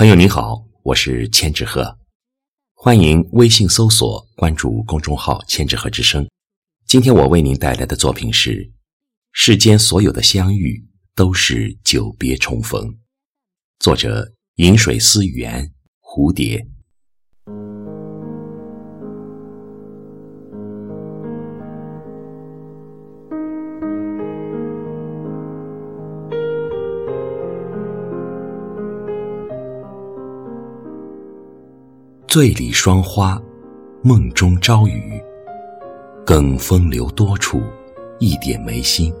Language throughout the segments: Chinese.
朋友你好，我是千纸鹤，欢迎微信搜索关注公众号“千纸鹤之声”。今天我为您带来的作品是《世间所有的相遇都是久别重逢》，作者饮水思源，蝴蝶。醉里霜花，梦中朝雨。更风流多处，一点眉心。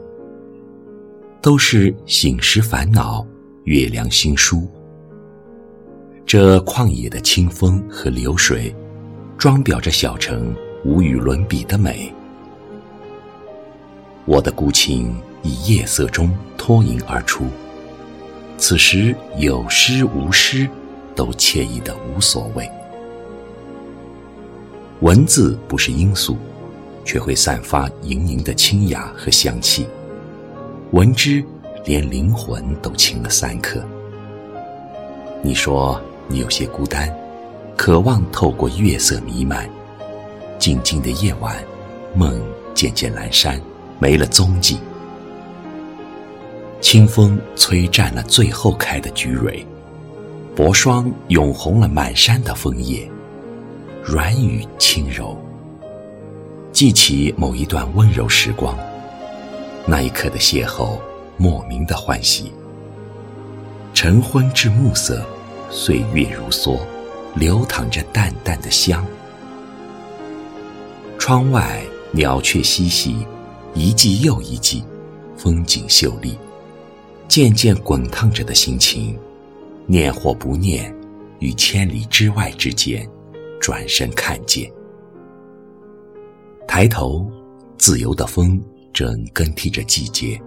都是醒时烦恼，月凉心疏。这旷野的清风和流水，装裱着小城无与伦比的美。我的孤情以夜色中脱颖而出，此时有诗无诗，都惬意的无所谓。文字不是罂粟，却会散发盈盈的清雅和香气。闻之，连灵魂都轻了三克。你说你有些孤单，渴望透过月色弥漫。静静的夜晚，梦渐渐阑珊，没了踪迹。清风吹占了最后开的菊蕊，薄霜涌红了满山的枫叶。软语轻柔，记起某一段温柔时光，那一刻的邂逅，莫名的欢喜。晨昏至暮色，岁月如梭，流淌着淡淡的香。窗外鸟雀嬉戏，一季又一季，风景秀丽。渐渐滚烫着的心情，念或不念，于千里之外之间。转身看见，抬头，自由的风正更替着季节。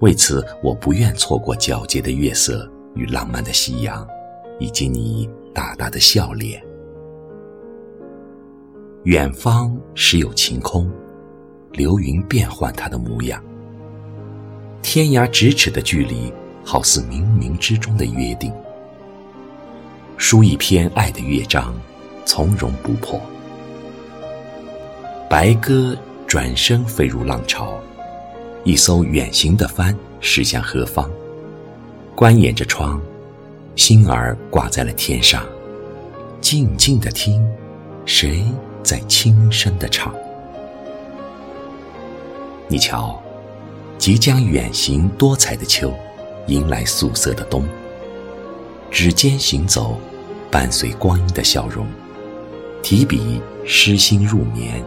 为此，我不愿错过皎洁的月色与浪漫的夕阳，以及你大大的笑脸。远方时有晴空，流云变换它的模样。天涯咫尺的距离，好似冥冥之中的约定。书一篇爱的乐章。从容不迫，白鸽转身飞入浪潮，一艘远行的帆驶向何方？观掩着窗，心儿挂在了天上，静静的听，谁在轻声的唱？你瞧，即将远行多彩的秋，迎来素色的冬。指尖行走，伴随光阴的笑容。提笔诗心入眠，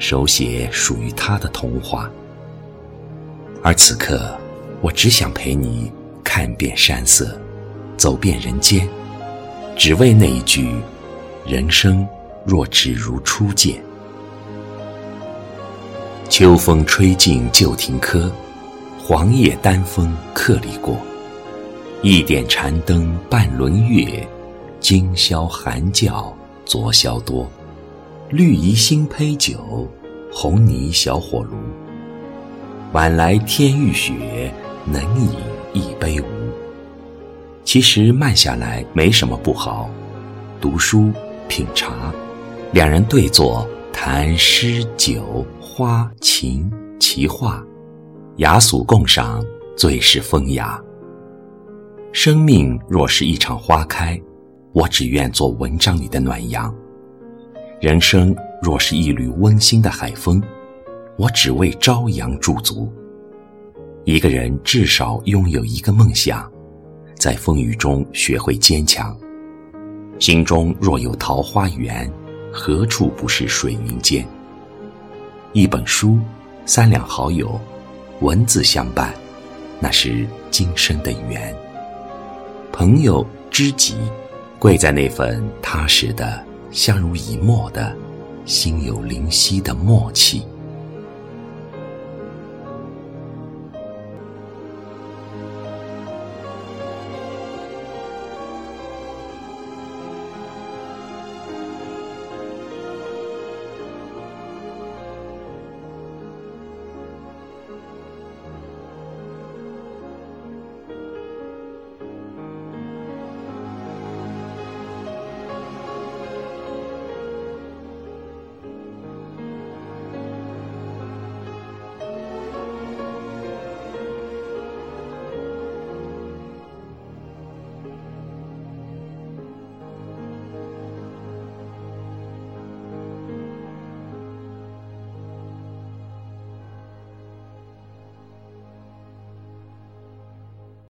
手写属于他的童话。而此刻，我只想陪你看遍山色，走遍人间，只为那一句：人生若只如初见。秋风吹尽旧亭柯，黄叶丹枫客里过。一点禅灯半轮月，今宵寒教。昨宵多，绿蚁新醅酒，红泥小火炉。晚来天欲雪，能饮一杯无？其实慢下来没什么不好，读书品茶，两人对坐谈诗酒花琴奇画，雅俗共赏，最是风雅。生命若是一场花开。我只愿做文章里的暖阳，人生若是一缕温馨的海风，我只为朝阳驻足。一个人至少拥有一个梦想，在风雨中学会坚强。心中若有桃花源，何处不是水云间？一本书，三两好友，文字相伴，那是今生的缘。朋友知己。贵在那份踏实的、相濡以沫的、心有灵犀的默契。